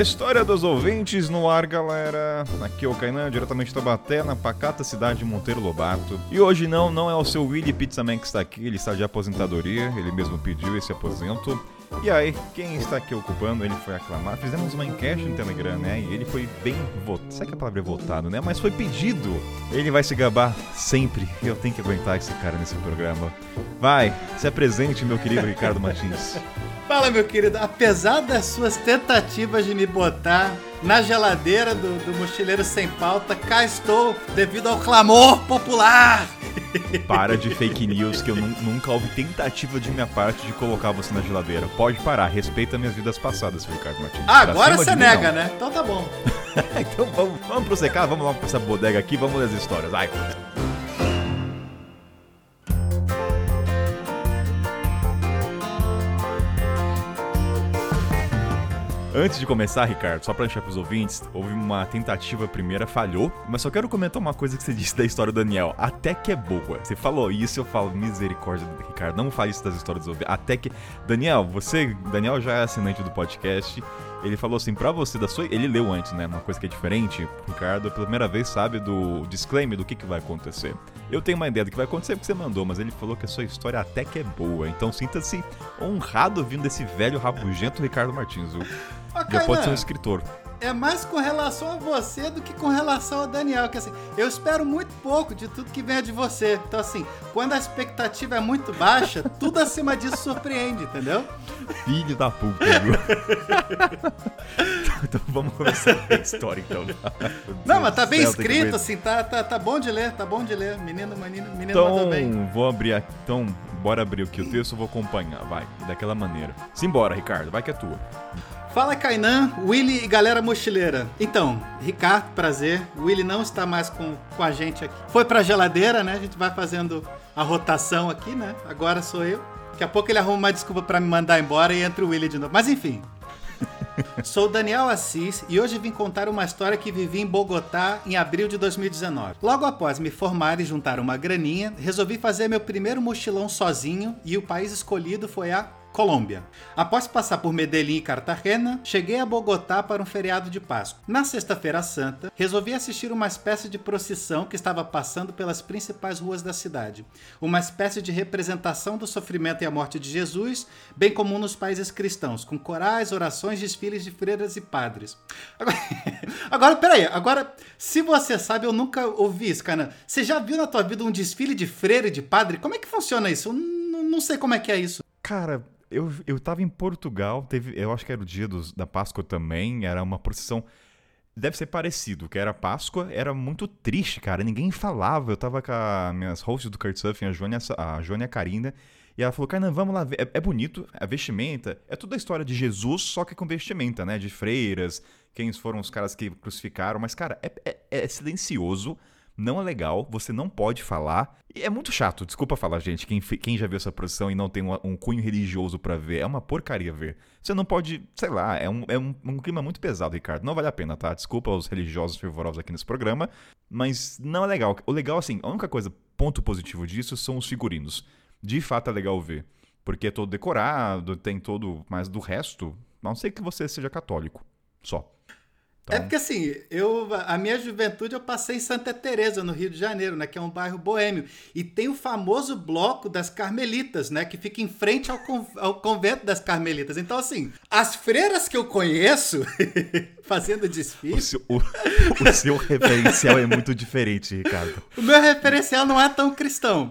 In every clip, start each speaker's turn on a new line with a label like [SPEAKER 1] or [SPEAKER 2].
[SPEAKER 1] História dos ouvintes no ar, galera. Aqui é o Kainan, diretamente de Tabaté, na pacata cidade de Monteiro Lobato. E hoje não, não é o seu Willy Pizzaman que está aqui, ele está de aposentadoria, ele mesmo pediu esse aposento. E aí, quem está aqui ocupando, ele foi aclamado. Fizemos uma enquete no Telegram, né? E ele foi bem votado. Sabe que a palavra é votado, né? Mas foi pedido. Ele vai se gabar sempre. Eu tenho que aguentar esse cara nesse programa. Vai, se apresente, meu querido Ricardo Martins.
[SPEAKER 2] Fala, meu querido. Apesar das suas tentativas de me botar na geladeira do, do mochileiro sem pauta, cá estou devido ao clamor popular.
[SPEAKER 1] Para de fake news, que eu nunca houve tentativa de minha parte de colocar você na geladeira. Pode parar, respeita minhas vidas passadas, Ricardo Martins.
[SPEAKER 2] Ah, agora você nega, mim, né? Então tá bom.
[SPEAKER 1] então vamos, vamos pro secar, vamos lá pra essa bodega aqui, vamos ler as histórias. Ai. Antes de começar, Ricardo, só pra deixar pros ouvintes, houve uma tentativa primeira, falhou, mas só quero comentar uma coisa que você disse da história do Daniel. Até que é boa. Você falou isso, eu falo, misericórdia, Ricardo, não fale isso das histórias dos ouvintes. Até que. Daniel, você. Daniel já é assinante do podcast. Ele falou assim, pra você, da sua. Ele leu antes, né? Uma coisa que é diferente. Ricardo, pela primeira vez, sabe do disclaimer do que, que vai acontecer. Eu tenho uma ideia do que vai acontecer porque você mandou, mas ele falou que a sua história até que é boa. Então sinta-se honrado vindo desse velho rabugento Ricardo Martins. Viu? Já pode ser um escritor
[SPEAKER 2] é mais com relação a você do que com relação ao Daniel. Que assim, eu espero muito pouco de tudo que venha de você. Então, assim, quando a expectativa é muito baixa, tudo acima disso surpreende, entendeu?
[SPEAKER 1] Filho da puta, viu? então vamos começar a história, então.
[SPEAKER 2] Não, mas tá bem escrito, assim, tá, tá, tá bom de ler, tá bom de ler. Menino, menino, menino
[SPEAKER 1] então,
[SPEAKER 2] bem.
[SPEAKER 1] Vou abrir aqui, então, bora abrir aqui o texto, eu vou acompanhar, vai, daquela maneira. Simbora, Ricardo, vai que é tua.
[SPEAKER 2] Fala Kainan, Willy e galera mochileira. Então, Ricardo, prazer. O Willy não está mais com, com a gente aqui. Foi pra geladeira, né? A gente vai fazendo a rotação aqui, né? Agora sou eu. Daqui a pouco ele arruma uma desculpa para me mandar embora e entra o Willy de novo. Mas enfim. Sou Daniel Assis e hoje vim contar uma história que vivi em Bogotá em abril de 2019. Logo após me formar e juntar uma graninha, resolvi fazer meu primeiro mochilão sozinho e o país escolhido foi a Colômbia. Após passar por Medellín e Cartagena, cheguei a Bogotá para um feriado de Páscoa. Na Sexta-feira Santa, resolvi assistir uma espécie de procissão que estava passando pelas principais ruas da cidade. Uma espécie de representação do sofrimento e a morte de Jesus, bem comum nos países cristãos, com corais, orações, desfiles de freiras e padres. Agora, agora peraí, agora, se você sabe, eu nunca ouvi isso, cara. Você já viu na tua vida um desfile de freira e de padre? Como é que funciona isso? Eu não, não sei como é que é isso.
[SPEAKER 1] Cara, eu, eu tava em Portugal, teve, eu acho que era o dia dos, da Páscoa também, era uma procissão. Deve ser parecido, que era Páscoa, era muito triste, cara. Ninguém falava. Eu tava com as minhas hosts do Kurtsurfing, a Joana, a Joana a Karina, e ela falou, cara, vamos lá, é, é, bonito, a vestimenta, é toda a história de Jesus, só que com vestimenta, né? De freiras, quem foram os caras que crucificaram, mas, cara, é, é, é silencioso, não é legal, você não pode falar. E é muito chato, desculpa falar, gente, quem, quem já viu essa produção e não tem um, um cunho religioso para ver, é uma porcaria ver. Você não pode, sei lá, é, um, é um, um, clima muito pesado, Ricardo. Não vale a pena, tá? Desculpa aos religiosos fervorosos aqui nesse programa, mas não é legal. O legal, assim, a única coisa, ponto positivo disso são os figurinos. De fato é legal ver, porque é todo decorado, tem todo, mas do resto, a não ser que você seja católico, só.
[SPEAKER 2] É então... É porque assim, eu, a minha juventude eu passei em Santa Teresa no Rio de Janeiro, né, que é um bairro boêmio, e tem o famoso bloco das Carmelitas, né, que fica em frente ao, ao convento das Carmelitas. Então assim, as freiras que eu conheço fazendo desfile.
[SPEAKER 1] O seu, o, o seu referencial é muito diferente, Ricardo.
[SPEAKER 2] O meu referencial não é tão cristão.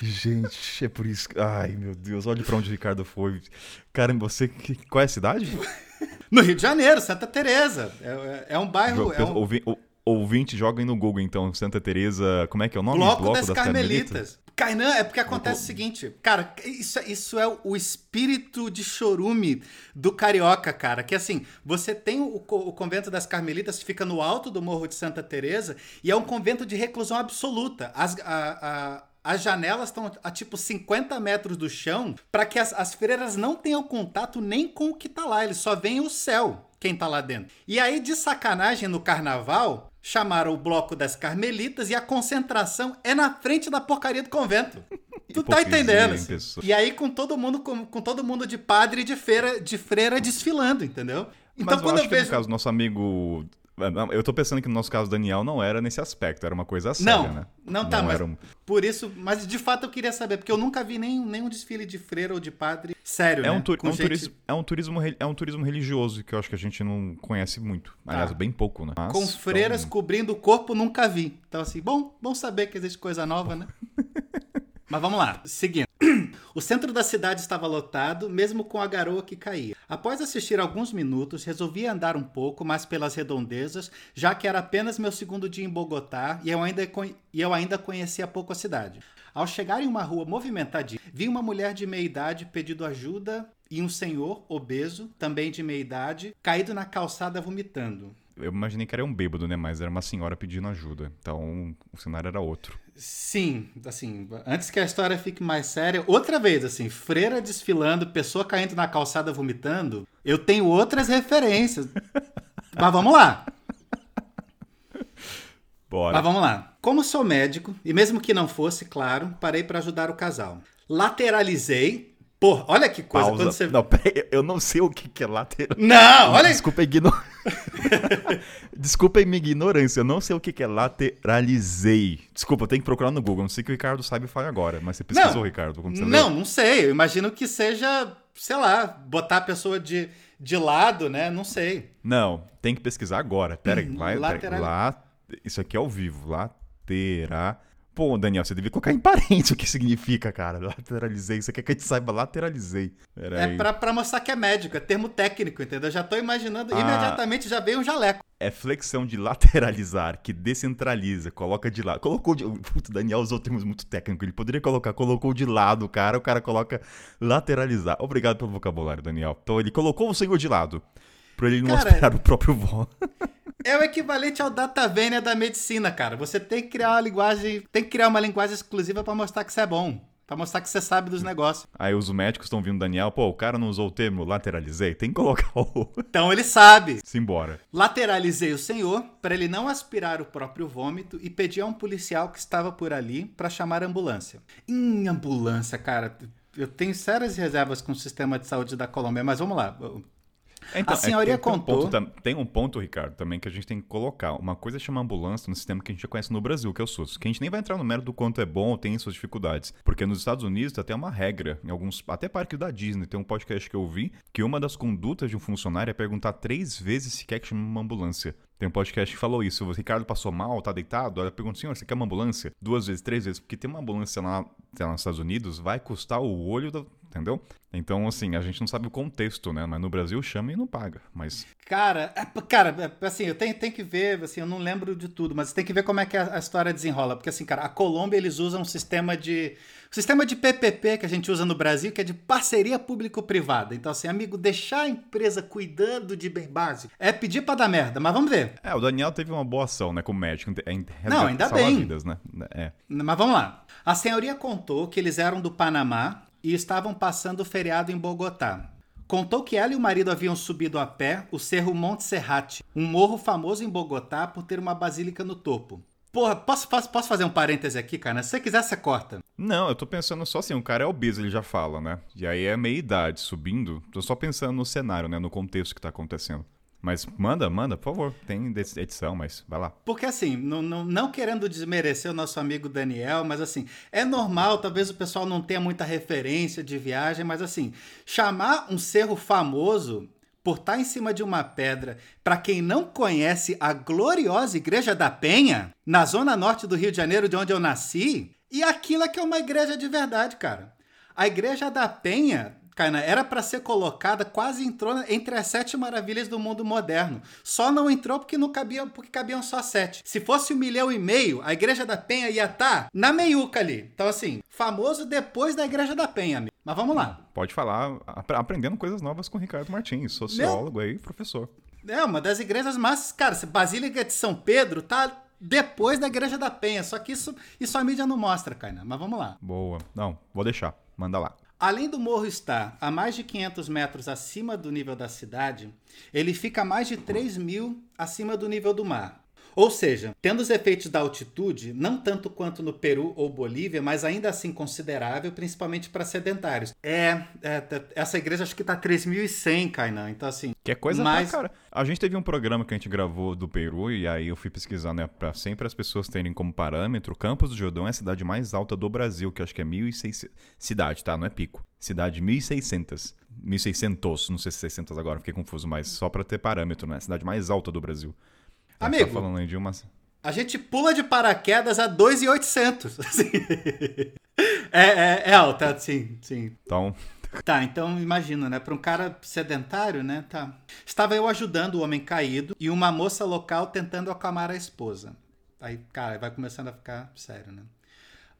[SPEAKER 1] Gente, é por isso. Ai, meu Deus, olha para onde o Ricardo foi. Caramba, você. Qual é a cidade?
[SPEAKER 2] No Rio de Janeiro, Santa Teresa. É, é um bairro. É um...
[SPEAKER 1] Ouvi, ouvinte, joguem no Google então, Santa Teresa. Como é que é o nome?
[SPEAKER 2] Bloco, Bloco das, das Carmelitas. Carmelitas. Kainan, é porque acontece o seguinte, cara, isso, isso é o espírito de chorume do carioca, cara. Que assim, você tem o, o convento das Carmelitas que fica no alto do Morro de Santa Teresa e é um convento de reclusão absoluta. As, a, a, as janelas estão a tipo 50 metros do chão para que as, as freiras não tenham contato nem com o que tá lá, eles só veem o céu, quem tá lá dentro. E aí, de sacanagem no carnaval, chamaram o bloco das carmelitas e a concentração é na frente da porcaria do convento. Tu tá entendendo? Assim. E aí com todo mundo com, com, todo mundo de padre e de feira, de freira desfilando, entendeu?
[SPEAKER 1] Então Mas quando eu, eu vejo que no caso nosso amigo eu tô pensando que no nosso caso Daniel não era nesse aspecto, era uma coisa séria,
[SPEAKER 2] não,
[SPEAKER 1] né?
[SPEAKER 2] Não, tá, não mas um... por isso, mas de fato eu queria saber, porque eu nunca vi nenhum, nenhum desfile de freira ou de padre sério,
[SPEAKER 1] é
[SPEAKER 2] né?
[SPEAKER 1] Um, tu, é, um gente... turismo, é, um turismo, é um turismo religioso que eu acho que a gente não conhece muito. Aliás, tá. bem pouco, né?
[SPEAKER 2] Mas, Com freiras então... cobrindo o corpo, nunca vi. Então assim, bom, bom saber que existe coisa nova, né? Mas vamos lá, seguindo. O centro da cidade estava lotado, mesmo com a garoa que caía. Após assistir alguns minutos, resolvi andar um pouco mais pelas redondezas, já que era apenas meu segundo dia em Bogotá e eu ainda, eu ainda conhecia pouco a cidade. Ao chegar em uma rua movimentada, vi uma mulher de meia idade pedindo ajuda e um senhor obeso, também de meia idade, caído na calçada vomitando.
[SPEAKER 1] Eu imaginei que era um bêbado, né? Mas era uma senhora pedindo ajuda. Então o cenário era outro.
[SPEAKER 2] Sim, assim, antes que a história fique mais séria, outra vez, assim, freira desfilando, pessoa caindo na calçada vomitando, eu tenho outras referências. Mas vamos lá.
[SPEAKER 1] Bora.
[SPEAKER 2] Mas vamos lá. Como sou médico, e mesmo que não fosse, claro, parei para ajudar o casal. Lateralizei Pô, olha que coisa.
[SPEAKER 1] Pausa.
[SPEAKER 2] Quando você...
[SPEAKER 1] Não, peraí, eu não sei o que, que é lateral.
[SPEAKER 2] Não, olha
[SPEAKER 1] Desculpa ignorância. Desculpa a minha ignorância, eu não sei o que, que é lateralizei. Desculpa, eu tenho que procurar no Google. Não sei que o Ricardo sabe falar agora, mas você pesquisou, não, Ricardo?
[SPEAKER 2] Como você não, leu? não sei. Eu imagino que seja, sei lá, botar a pessoa de, de lado, né? Não sei.
[SPEAKER 1] Não, tem que pesquisar agora. Pera aí. Hum, Lateral... lá, isso aqui é ao vivo. Lateral Pô, Daniel, você devia colocar em parênteses o que significa, cara. Lateralizei. Você quer que a gente saiba? Lateralizei.
[SPEAKER 2] Pera é pra, pra, mostrar que é médico, é termo técnico, entendeu? Já tô imaginando, ah, imediatamente já veio um jaleco.
[SPEAKER 1] É flexão de lateralizar, que descentraliza, coloca de lado. Colocou de. Puta, Daniel usou termos muito técnicos. Ele poderia colocar, colocou de lado o cara, o cara coloca lateralizar. Obrigado pelo vocabulário, Daniel. Então ele colocou o senhor de lado. Pra ele não cara, aspirar o próprio vó.
[SPEAKER 2] É o equivalente ao data vênia da medicina, cara. Você tem que criar uma linguagem, tem que criar uma linguagem exclusiva para mostrar que você é bom. Pra mostrar que você sabe dos negócios.
[SPEAKER 1] Aí os médicos estão vindo, Daniel, pô, o cara não usou o termo lateralizei, tem que colocar o.
[SPEAKER 2] Então ele sabe.
[SPEAKER 1] Simbora.
[SPEAKER 2] Lateralizei o senhor para ele não aspirar o próprio vômito e pedi a um policial que estava por ali para chamar a ambulância. Em ambulância, cara, eu tenho sérias reservas com o sistema de saúde da Colômbia, mas vamos lá.
[SPEAKER 1] Então, a senhoria é contou. Tem um, ponto, tem um, ponto, Ricardo, também que a gente tem que colocar. Uma coisa é chamar ambulância no sistema que a gente já conhece no Brasil, que é o SUS. Que a gente nem vai entrar no mérito do quanto é bom ou tem suas dificuldades. Porque nos Estados Unidos até uma regra. Em alguns. Até parques da Disney, tem um podcast que eu vi que uma das condutas de um funcionário é perguntar três vezes se quer que chame uma ambulância. Tem um podcast que falou isso. O Ricardo passou mal, tá deitado. Ela pergunta, senhor, você quer uma ambulância? Duas vezes, três vezes. Porque ter uma ambulância lá, lá nos Estados Unidos vai custar o olho da, entendeu? Então, assim, a gente não sabe o contexto, né? Mas no Brasil chama e não paga, mas...
[SPEAKER 2] Cara, é, cara, é, assim, eu tenho, tenho que ver, assim, eu não lembro de tudo, mas tem que ver como é que a, a história desenrola. Porque, assim, cara, a Colômbia, eles usam um sistema de... O sistema de PPP que a gente usa no Brasil, que é de parceria público-privada. Então, assim, amigo, deixar a empresa cuidando de bem básico é pedir pra dar merda, mas vamos ver.
[SPEAKER 1] É, o Daniel teve uma boa ação, né, como médico. É,
[SPEAKER 2] não, ainda bem.
[SPEAKER 1] Vidas, né? É.
[SPEAKER 2] Mas vamos lá. A senhoria contou que eles eram do Panamá e estavam passando o feriado em Bogotá. Contou que ela e o marido haviam subido a pé o Cerro Monte Serrate, um morro famoso em Bogotá por ter uma basílica no topo. Porra, posso, posso, posso fazer um parêntese aqui, cara? Se você quiser, você corta.
[SPEAKER 1] Não, eu tô pensando só assim, o cara é obeso, ele já fala, né? E aí é meia idade subindo. Tô só pensando no cenário, né? No contexto que tá acontecendo. Mas manda, manda, por favor. Tem edição, mas vai lá.
[SPEAKER 2] Porque assim, não, não, não, querendo desmerecer o nosso amigo Daniel, mas assim, é normal, talvez o pessoal não tenha muita referência de viagem, mas assim, chamar um cerro famoso por estar em cima de uma pedra, para quem não conhece a gloriosa Igreja da Penha, na zona norte do Rio de Janeiro, de onde eu nasci, e aquilo é que é uma igreja de verdade, cara. A Igreja da Penha Kainan, era para ser colocada, quase entrou entre as sete maravilhas do mundo moderno. Só não entrou porque não cabiam, porque cabiam só sete. Se fosse um milhão e meio, a Igreja da Penha ia estar tá na meiuca ali. Então, assim, famoso depois da Igreja da Penha, amigo. Mas vamos lá.
[SPEAKER 1] Pode falar, aprendendo coisas novas com o Ricardo Martins, sociólogo Meu... aí, professor.
[SPEAKER 2] É, uma das igrejas mais. Cara, Basílica de São Pedro tá depois da Igreja da Penha. Só que isso, isso a mídia não mostra, Kainan. Mas vamos lá.
[SPEAKER 1] Boa. Não, vou deixar. Manda lá.
[SPEAKER 2] Além do morro estar a mais de 500 metros acima do nível da cidade, ele fica a mais de 3 mil acima do nível do mar. Ou seja, tendo os efeitos da altitude, não tanto quanto no Peru ou Bolívia, mas ainda assim considerável, principalmente para sedentários. É, é, essa igreja acho que tá 3.100, Kainan, então assim...
[SPEAKER 1] Que é coisa pra cara. A gente teve um programa que a gente gravou do Peru e aí eu fui pesquisar, né, pra sempre as pessoas terem como parâmetro, Campos do Jordão é a cidade mais alta do Brasil, que acho que é 1.600... Cidade, tá? Não é pico. Cidade 1.600. 1.600, não sei se 600 agora, fiquei confuso, mas só para ter parâmetro, né? Cidade mais alta do Brasil.
[SPEAKER 2] Tá Amigo, tá falando aí de uma... a gente pula de paraquedas a 2.800. Assim. é, é, é alta, sim, sim.
[SPEAKER 1] Então...
[SPEAKER 2] Tá, então imagina, né? Para um cara sedentário, né? Tá. Estava eu ajudando o homem caído e uma moça local tentando acalmar a esposa. Aí, cara, vai começando a ficar sério, né?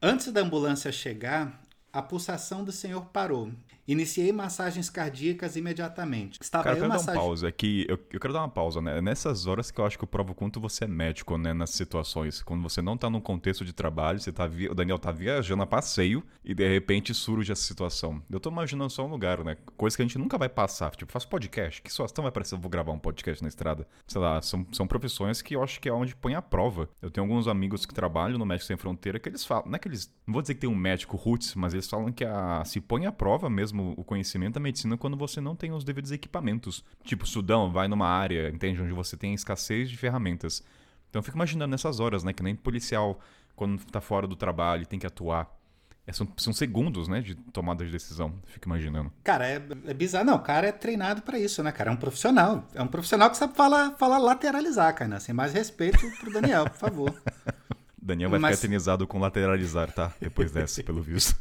[SPEAKER 2] Antes da ambulância chegar, a pulsação do senhor parou Iniciei massagens cardíacas imediatamente.
[SPEAKER 1] Estava Cara, eu quero dar uma pausa aqui. Eu, eu, quero dar uma pausa, né? Nessas horas que eu acho que eu provo quanto você é médico, né? Nas situações. Quando você não tá num contexto de trabalho, você tá vi... o Daniel tá viajando a passeio e de repente surge essa situação. Eu tô imaginando só um lugar, né? Coisa que a gente nunca vai passar. Tipo, faço podcast. Que situação vai parecer? Eu vou gravar um podcast na estrada. Sei lá, são, são profissões que eu acho que é onde põe a prova. Eu tenho alguns amigos que trabalham no Médico Sem Fronteira que eles falam. Não é que eles. Não vou dizer que tem um médico roots, mas eles falam que a, se põe a prova mesmo mesmo o conhecimento da medicina quando você não tem os devidos equipamentos. Tipo, Sudão, vai numa área, entende? Onde você tem escassez de ferramentas. Então eu fico imaginando nessas horas, né? Que nem policial, quando tá fora do trabalho, tem que atuar. É, são, são, segundos, né, de tomada de decisão. Fico imaginando.
[SPEAKER 2] Cara, é, é bizarro. Não, o cara é treinado para isso, né, cara? É um profissional. É um profissional que sabe falar, falar lateralizar, cara. Sem mais respeito pro Daniel, por favor.
[SPEAKER 1] Daniel vai Mas... ficar eternizado com lateralizar, tá? Depois dessa, pelo visto.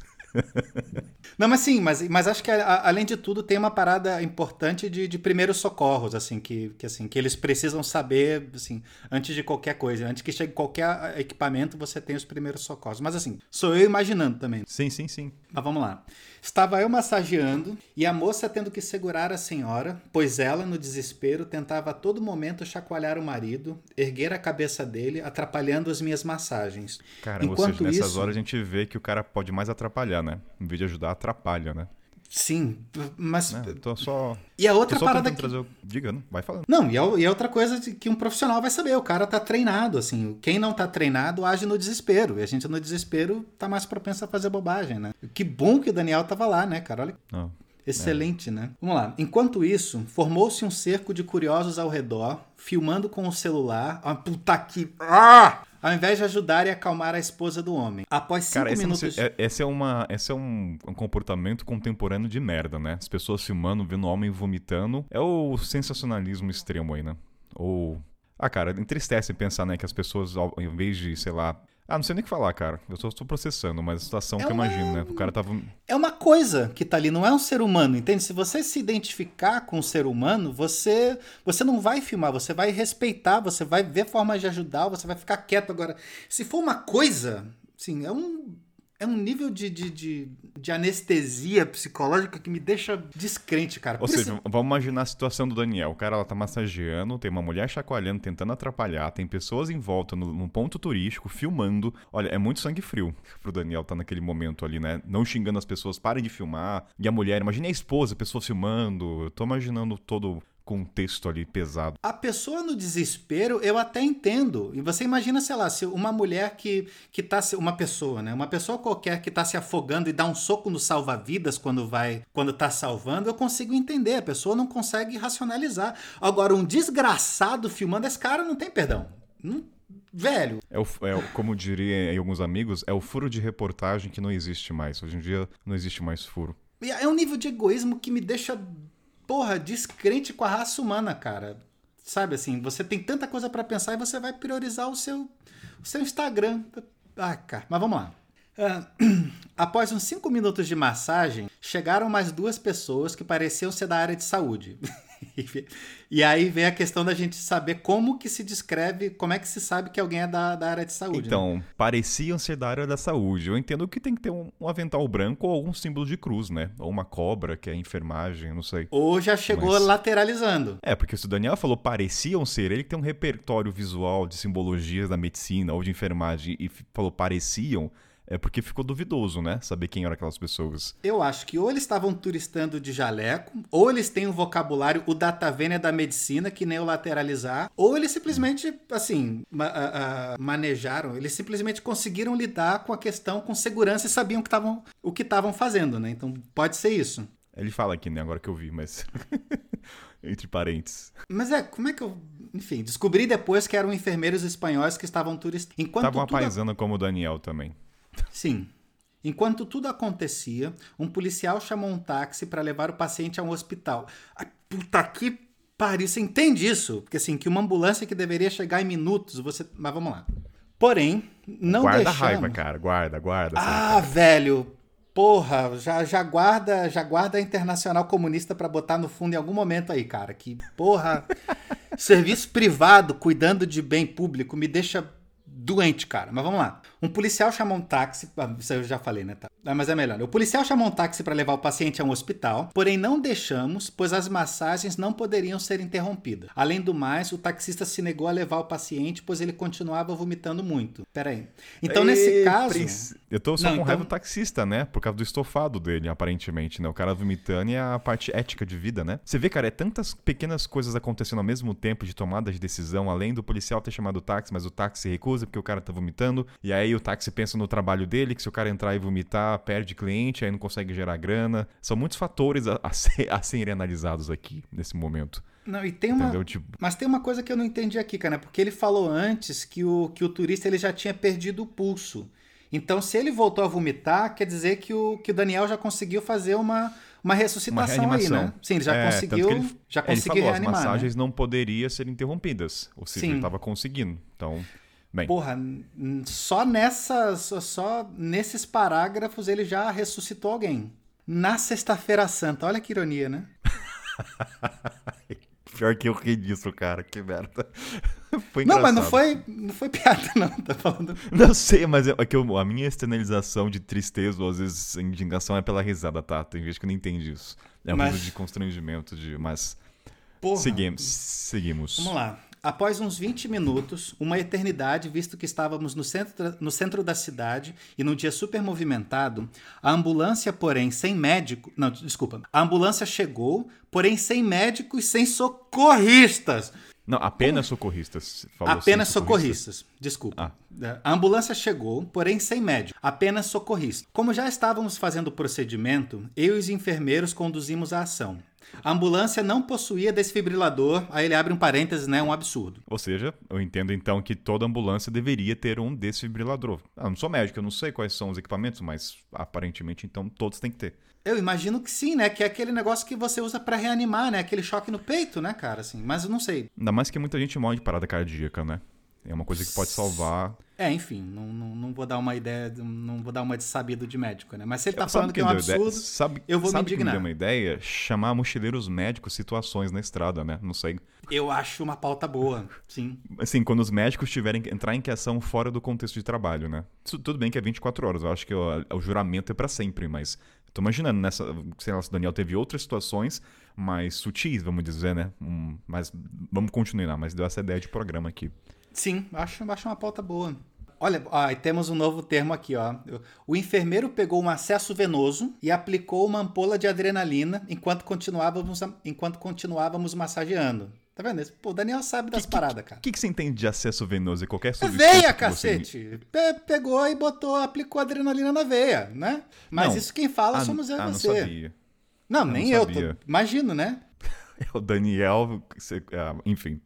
[SPEAKER 2] Não, mas sim, mas, mas acho que a, além de tudo tem uma parada importante de, de primeiros socorros, assim que, que, assim, que eles precisam saber, assim, antes de qualquer coisa. Antes que chegue qualquer equipamento, você tem os primeiros socorros. Mas assim, sou eu imaginando também.
[SPEAKER 1] Sim, sim, sim.
[SPEAKER 2] Mas vamos lá. Estava eu massageando e a moça tendo que segurar a senhora, pois ela, no desespero, tentava a todo momento chacoalhar o marido, erguer a cabeça dele, atrapalhando as minhas massagens.
[SPEAKER 1] Cara, Enquanto ou seja, nessas isso... horas a gente vê que o cara pode mais atrapalhar, né? Em vez de ajudar, atrapalha, né?
[SPEAKER 2] Sim, mas.
[SPEAKER 1] É, tô só.
[SPEAKER 2] E a outra parada. Que...
[SPEAKER 1] Trazer... Diga, não, vai falando.
[SPEAKER 2] Não, e a, e a outra coisa que um profissional vai saber: o cara tá treinado, assim. Quem não tá treinado age no desespero. E a gente no desespero tá mais propenso a fazer bobagem, né? Que bom que o Daniel tava lá, né, cara? Olha. Não. Excelente, é. né? Vamos lá. Enquanto isso, formou-se um cerco de curiosos ao redor, filmando com o celular. Ah, puta que. Ah! Ao invés de ajudar e acalmar a esposa do homem. Após cinco Cara, esse minutos.
[SPEAKER 1] É, esse é, uma, esse é um, um, comportamento contemporâneo de merda, né? As pessoas filmando, vendo o homem vomitando. É o sensacionalismo extremo aí, né? Ou. Ah, cara, entristece pensar, né, que as pessoas, ao invés de, sei lá, ah, não sei nem o que falar, cara. Eu só estou processando, mas a situação é que eu imagino, né? O cara tava.
[SPEAKER 2] É uma coisa que tá ali, não é um ser humano, entende? Se você se identificar com um ser humano, você você não vai filmar, você vai respeitar, você vai ver formas de ajudar, você vai ficar quieto agora. Se for uma coisa, sim, é um é um nível de, de, de, de, anestesia psicológica que me deixa descrente, cara.
[SPEAKER 1] Ou Por seja, isso... vamos imaginar a situação do Daniel. O cara ela tá massageando, tem uma mulher chacoalhando, tentando atrapalhar, tem pessoas em volta no, num ponto turístico, filmando. Olha, é muito sangue frio pro Daniel tá naquele momento ali, né? Não xingando as pessoas, parem de filmar. E a mulher, imagine a esposa, a pessoa filmando. Eu tô imaginando todo contexto ali pesado.
[SPEAKER 2] A pessoa no desespero, eu até entendo. E você imagina, sei lá, se uma mulher que, que tá. Uma pessoa, né? Uma pessoa qualquer que tá se afogando e dá um soco no salva-vidas quando vai. Quando tá salvando, eu consigo entender. A pessoa não consegue racionalizar. Agora, um desgraçado filmando, esse cara não tem perdão. Não velho.
[SPEAKER 1] É, o, é como diria alguns amigos, é o furo de reportagem que não existe mais. Hoje em dia não existe mais furo.
[SPEAKER 2] É um nível de egoísmo que me deixa porra, descrente com a raça humana, cara. Sabe assim, você tem tanta coisa para pensar e você vai priorizar o seu, o seu Instagram. Ah, cara, mas vamos lá. Uh, após uns 5 minutos de massagem, chegaram mais duas pessoas que pareciam ser da área de saúde. e aí vem a questão da gente saber como que se descreve, como é que se sabe que alguém é da, da área de saúde.
[SPEAKER 1] Então, né? pareciam ser da área da saúde. Eu entendo que tem que ter um, um, avental branco ou algum símbolo de cruz, né? Ou uma cobra, que é enfermagem, não sei.
[SPEAKER 2] Ou já chegou Mas... lateralizando.
[SPEAKER 1] É, porque se o Daniel falou pareciam ser, ele tem um repertório visual de simbologias da medicina ou de enfermagem e falou pareciam é porque ficou duvidoso, né? Saber quem eram aquelas pessoas.
[SPEAKER 2] Eu acho que ou eles estavam turistando de jaleco, ou eles têm o vocabulário, o datavênia da medicina, que nem o lateralizar, ou eles simplesmente, assim, ma manejaram, eles simplesmente conseguiram lidar com a questão com segurança e sabiam que tavam, o que estavam fazendo, né? Então pode ser isso.
[SPEAKER 1] Ele fala aqui, né? Agora que eu vi, mas. Entre parênteses.
[SPEAKER 2] Mas é, como é que eu. Enfim, descobri depois que eram enfermeiros espanhóis que estavam turistando.
[SPEAKER 1] Estavam apaisando como o Daniel também.
[SPEAKER 2] Sim. Enquanto tudo acontecia, um policial chamou um táxi para levar o paciente a um hospital. Ai, puta que pariu, você entende isso? Porque assim, que uma ambulância que deveria chegar em minutos, você. Mas vamos lá. Porém, não
[SPEAKER 1] guarda
[SPEAKER 2] deixamos...
[SPEAKER 1] raiva, cara. Guarda, guarda.
[SPEAKER 2] Ah, velho. Porra, já, já guarda, já guarda a Internacional Comunista para botar no fundo em algum momento aí, cara. Que porra, serviço privado cuidando de bem público me deixa doente, cara. Mas vamos lá. Um policial chamou um táxi. Ah, isso eu já falei, né? Tá. Ah, mas é melhor. O policial chamou um táxi para levar o paciente a um hospital, porém não deixamos, pois as massagens não poderiam ser interrompidas. Além do mais, o taxista se negou a levar o paciente, pois ele continuava vomitando muito. Pera aí. Então, Ei, nesse caso. Pris,
[SPEAKER 1] eu tô só não, com então... raiva do taxista, né? Por causa do estofado dele, aparentemente, né? O cara vomitando e a parte ética de vida, né? Você vê, cara, é tantas pequenas coisas acontecendo ao mesmo tempo de tomada de decisão, além do policial ter chamado o táxi, mas o táxi recusa porque o cara tá vomitando. E aí o táxi pensa no trabalho dele, que se o cara entrar e vomitar, perde cliente, aí não consegue gerar grana. São muitos fatores a, a, ser, a serem analisados aqui nesse momento.
[SPEAKER 2] Não, e tem uma. Tipo... Mas tem uma coisa que eu não entendi aqui, cara, porque ele falou antes que o, que o turista ele já tinha perdido o pulso. Então, se ele voltou a vomitar, quer dizer que o, que o Daniel já conseguiu fazer uma, uma ressuscitação uma aí, né? Sim, ele já é, conseguiu, ele, já conseguiu ele falou, reanimar.
[SPEAKER 1] As massagens né? não poderiam ser interrompidas. Ou seja, Sim. ele estava conseguindo. Então. Bem.
[SPEAKER 2] Porra, só nessas, só nesses parágrafos ele já ressuscitou alguém. Na Sexta-feira Santa. Olha que ironia, né?
[SPEAKER 1] Pior que eu ri disso, cara. Que merda.
[SPEAKER 2] Foi não, mas não foi, não foi piada, não. Tá falando.
[SPEAKER 1] Não sei, mas é, é que eu, a minha externalização de tristeza ou às vezes indignação é pela risada, tá? Tem gente que não entende isso. É um mas... de constrangimento, de, mas. Porra. Seguimos. Seguimos.
[SPEAKER 2] Vamos lá. Após uns 20 minutos, uma eternidade, visto que estávamos no centro, no centro da cidade e num dia super movimentado, a ambulância, porém, sem médico. Não, desculpa. A ambulância chegou, porém sem médico e sem socorristas.
[SPEAKER 1] Não, apenas socorristas.
[SPEAKER 2] apenas socorristas. socorristas. Desculpa. Ah. A ambulância chegou, porém sem médico. Apenas socorristas. Como já estávamos fazendo o procedimento, eu e os enfermeiros conduzimos a ação. A ambulância não possuía desfibrilador, aí ele abre um parênteses, né? Um absurdo.
[SPEAKER 1] Ou seja, eu entendo então que toda ambulância deveria ter um desfibrilador. Ah, eu não sou médico, eu não sei quais são os equipamentos, mas aparentemente então todos têm que ter.
[SPEAKER 2] Eu imagino que sim, né? Que é aquele negócio que você usa para reanimar, né? Aquele choque no peito, né, cara? Assim, mas eu não sei.
[SPEAKER 1] Ainda mais que muita gente morre de parada cardíaca, né? É uma coisa que pode salvar.
[SPEAKER 2] É, enfim, não, não, não vou dar uma ideia, não vou dar uma de sabido de médico, né? Mas se ele tá falando que, é um absurdo,
[SPEAKER 1] sabe,
[SPEAKER 2] eu vou
[SPEAKER 1] sabe
[SPEAKER 2] me indignar.
[SPEAKER 1] Que me deu uma ideia? Chamar mochileiros médicos situações na estrada, né? Não sei.
[SPEAKER 2] Eu acho uma pauta boa, sim.
[SPEAKER 1] Assim, quando os médicos tiverem que entrar em questão fora do contexto de trabalho, né? Tudo bem que é 24 horas, eu acho que o, o juramento é para sempre, mas tô imaginando nessa, sei lá, se o Daniel teve outras situações mais sutis, vamos dizer, né? Um, mas vamos continuar, mas deu essa ideia de programa aqui.
[SPEAKER 2] Sim, acho, acho uma pauta boa. Olha, ó, temos um novo termo aqui, ó. O enfermeiro pegou um acesso venoso e aplicou uma ampola de adrenalina enquanto continuávamos, enquanto continuávamos massageando. Tá vendo? Pô, o Daniel sabe das que, paradas, cara.
[SPEAKER 1] O que, que, você entende de acesso venoso e qualquer
[SPEAKER 2] substância? É veia, cacete! Você... pegou e botou, aplicou adrenalina na veia, né? Mas não. isso quem fala ah, somos eu e ah, você. Não, sabia. não, eu nem não eu. Tô... Imagino, né?
[SPEAKER 1] É o Daniel, ah, enfim.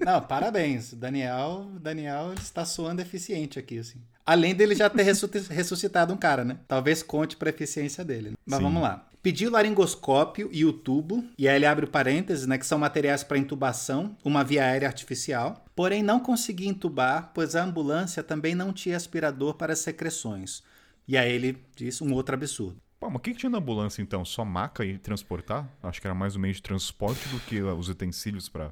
[SPEAKER 2] Não, parabéns. Daniel, Daniel está soando eficiente aqui, assim. Além dele já ter ressuscitado um cara, né? Talvez conte para eficiência dele. Né? Mas Sim. vamos lá. Pediu laringoscópio e o tubo, e aí ele abre parênteses, né, que são materiais para intubação, uma via aérea artificial. Porém, não consegui intubar, pois a ambulância também não tinha aspirador para secreções. E aí ele diz um outro absurdo.
[SPEAKER 1] Pô, mas o que, que tinha na ambulância então? Só maca e transportar? Acho que era mais um meio de transporte do que os utensílios para.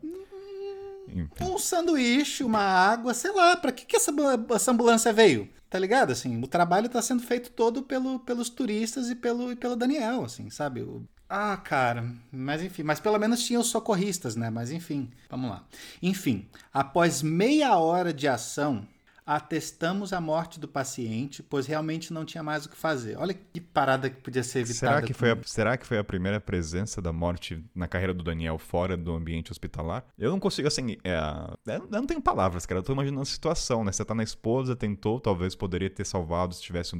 [SPEAKER 2] Um sanduíche, uma água, sei lá, pra que, que essa, essa ambulância veio? Tá ligado? Assim, o trabalho tá sendo feito todo pelo, pelos turistas e pelo, e pelo Daniel, assim, sabe? O, ah, cara, mas enfim, mas pelo menos tinha os socorristas, né? Mas enfim, vamos lá. Enfim, após meia hora de ação, atestamos a morte do paciente, pois realmente não tinha mais o que fazer. Olha que parada que podia ser evitada.
[SPEAKER 1] Será que, foi a, será que foi a primeira presença da morte na carreira do Daniel fora do ambiente hospitalar? Eu não consigo, assim, é, eu não tenho palavras, cara. Eu tô imaginando a situação, né? Você tá na esposa, tentou, talvez poderia ter salvado se tivesse um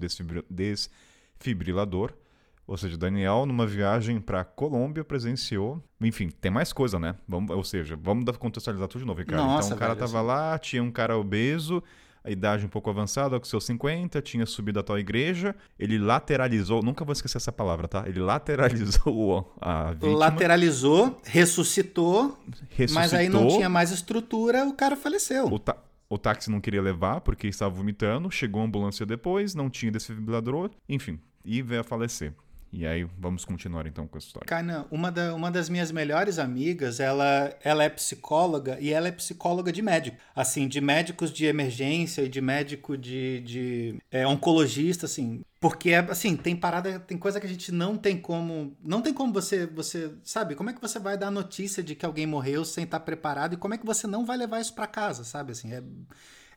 [SPEAKER 1] desfibrilador. Ou seja, Daniel, numa viagem para Colômbia, presenciou. Enfim, tem mais coisa, né? Vamos, ou seja, vamos contextualizar tudo de novo, cara.
[SPEAKER 2] Nossa,
[SPEAKER 1] então o cara
[SPEAKER 2] velho,
[SPEAKER 1] tava
[SPEAKER 2] assim.
[SPEAKER 1] lá, tinha um cara obeso, a idade um pouco avançada, com seus 50, tinha subido a tal igreja. Ele lateralizou, nunca vou esquecer essa palavra, tá? Ele lateralizou a vítima.
[SPEAKER 2] Lateralizou, ressuscitou,
[SPEAKER 1] ressuscitou.
[SPEAKER 2] mas aí não tinha mais estrutura, o cara faleceu.
[SPEAKER 1] O, tá- o táxi não queria levar porque estava vomitando. Chegou a ambulância depois, não tinha desfibrilador, enfim, e veio a falecer. E aí, vamos continuar então com a história.
[SPEAKER 2] Kainan, uma, da, uma das minhas melhores amigas, ela, ela é psicóloga e ela é psicóloga de médico. Assim, de médicos de emergência e de médico de, de é, oncologista, assim. Porque, assim, tem parada, tem coisa que a gente não tem como. Não tem como você, você. Sabe? Como é que você vai dar notícia de que alguém morreu sem estar preparado? E como é que você não vai levar isso para casa, sabe? Assim, é,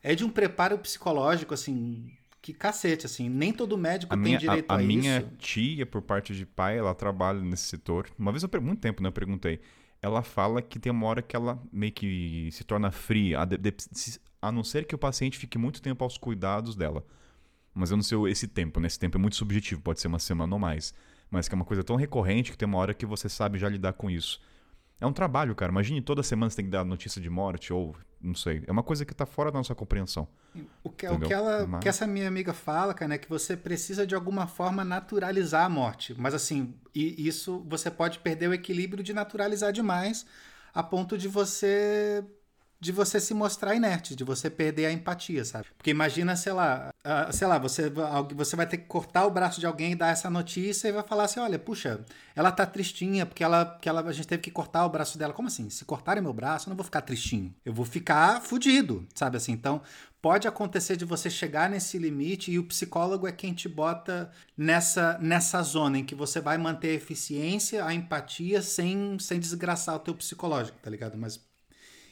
[SPEAKER 2] é de um preparo psicológico, assim. Que cacete, assim. Nem todo médico
[SPEAKER 1] A
[SPEAKER 2] tem
[SPEAKER 1] minha,
[SPEAKER 2] direito
[SPEAKER 1] a,
[SPEAKER 2] a,
[SPEAKER 1] a minha
[SPEAKER 2] isso.
[SPEAKER 1] tia, por parte de pai, ela trabalha nesse setor. Uma vez eu perguntei, muito tempo, né? Eu perguntei. Ela fala que tem uma hora que ela meio que se torna fria, a, de- de- se- a não ser que o paciente fique muito tempo aos cuidados dela. Mas eu não sei esse tempo, né? Esse tempo é muito subjetivo, pode ser uma semana ou mais. Mas que é uma coisa tão recorrente que tem uma hora que você sabe já lidar com isso. É um trabalho, cara. Imagine toda semana você tem que dar notícia de morte, ou não sei. É uma coisa que tá fora da nossa compreensão.
[SPEAKER 2] O que, o
[SPEAKER 1] Entendeu?
[SPEAKER 2] que, ela,
[SPEAKER 1] Mas-
[SPEAKER 2] que essa minha amiga fala, cara, é que você precisa de alguma forma naturalizar a morte. Mas assim, e isso você pode perder o equilíbrio de naturalizar demais a ponto de você de você se mostrar inerte, de você perder a empatia, sabe? Porque imagina, sei lá, ah, sei lá, você, você vai ter que cortar o braço de alguém e dar essa notícia e vai falar assim, olha, puxa, ela tá tristinha porque ela, porque ela, a gente teve que cortar o braço dela. Como assim? Se cortarem meu braço, eu não vou ficar tristinho. Eu vou ficar fudido, sabe assim? Então, pode acontecer de você chegar nesse limite e o psicólogo é quem te bota nessa, nessa zona em que você vai manter a eficiência, a empatia sem, sem desgraçar o teu psicológico, tá ligado? Mas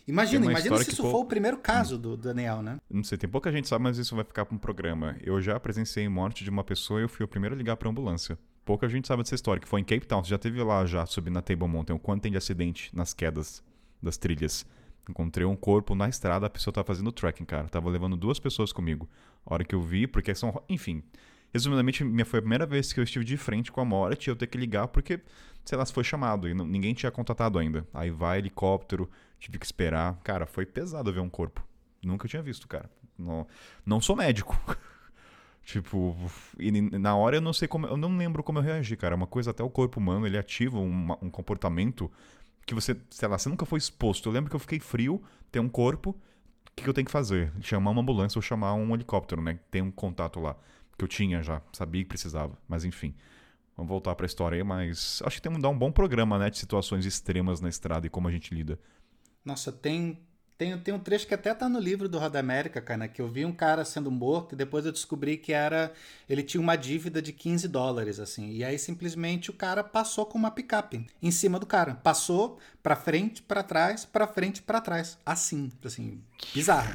[SPEAKER 2] imagina, imagina se isso for o primeiro caso do Daniel, né?
[SPEAKER 1] Não sei, tem pouca gente sabe, mas isso vai ficar para um programa. Eu já presenciei morte de uma pessoa e eu fui o primeiro a ligar para ambulância. Pouca gente sabe dessa história, que foi em Cape Town. Você já teve lá já, subindo na Table Mountain, o quanto tem de acidente nas quedas das trilhas. Encontrei um corpo na estrada, a pessoa tava fazendo trekking, cara. Tava levando duas pessoas comigo. A hora que eu vi, porque são. Enfim. Resumidamente, minha foi a primeira vez que eu estive de frente com a morte e eu ter que ligar porque, sei lá, se foi chamado e não- ninguém tinha contatado ainda. Aí vai helicóptero, tive que esperar. Cara, foi pesado ver um corpo. Nunca tinha visto, cara. Não, não sou médico. tipo, e na hora eu não sei como. Eu não lembro como eu reagi, cara. É Uma coisa, até o corpo humano, ele ativa uma- um comportamento que você, sei lá, você nunca foi exposto. Eu lembro que eu fiquei frio, tem um corpo, o que, que eu tenho que fazer? Chamar uma ambulância ou chamar um helicóptero, né? Tem um contato lá, que eu tinha já, sabia que precisava, mas enfim. Vamos voltar pra história aí, mas acho que temos que dar um bom programa, né, de situações extremas na estrada e como a gente lida.
[SPEAKER 2] Nossa, tem, tem, tem um trecho que até tá no livro do Roda América, cara, né? que eu vi um cara sendo morto e depois eu descobri que era ele tinha uma dívida de 15 dólares, assim. E aí simplesmente o cara passou com uma picape em cima do cara. Passou pra frente, pra trás, pra frente, pra trás. Assim, assim, bizarro.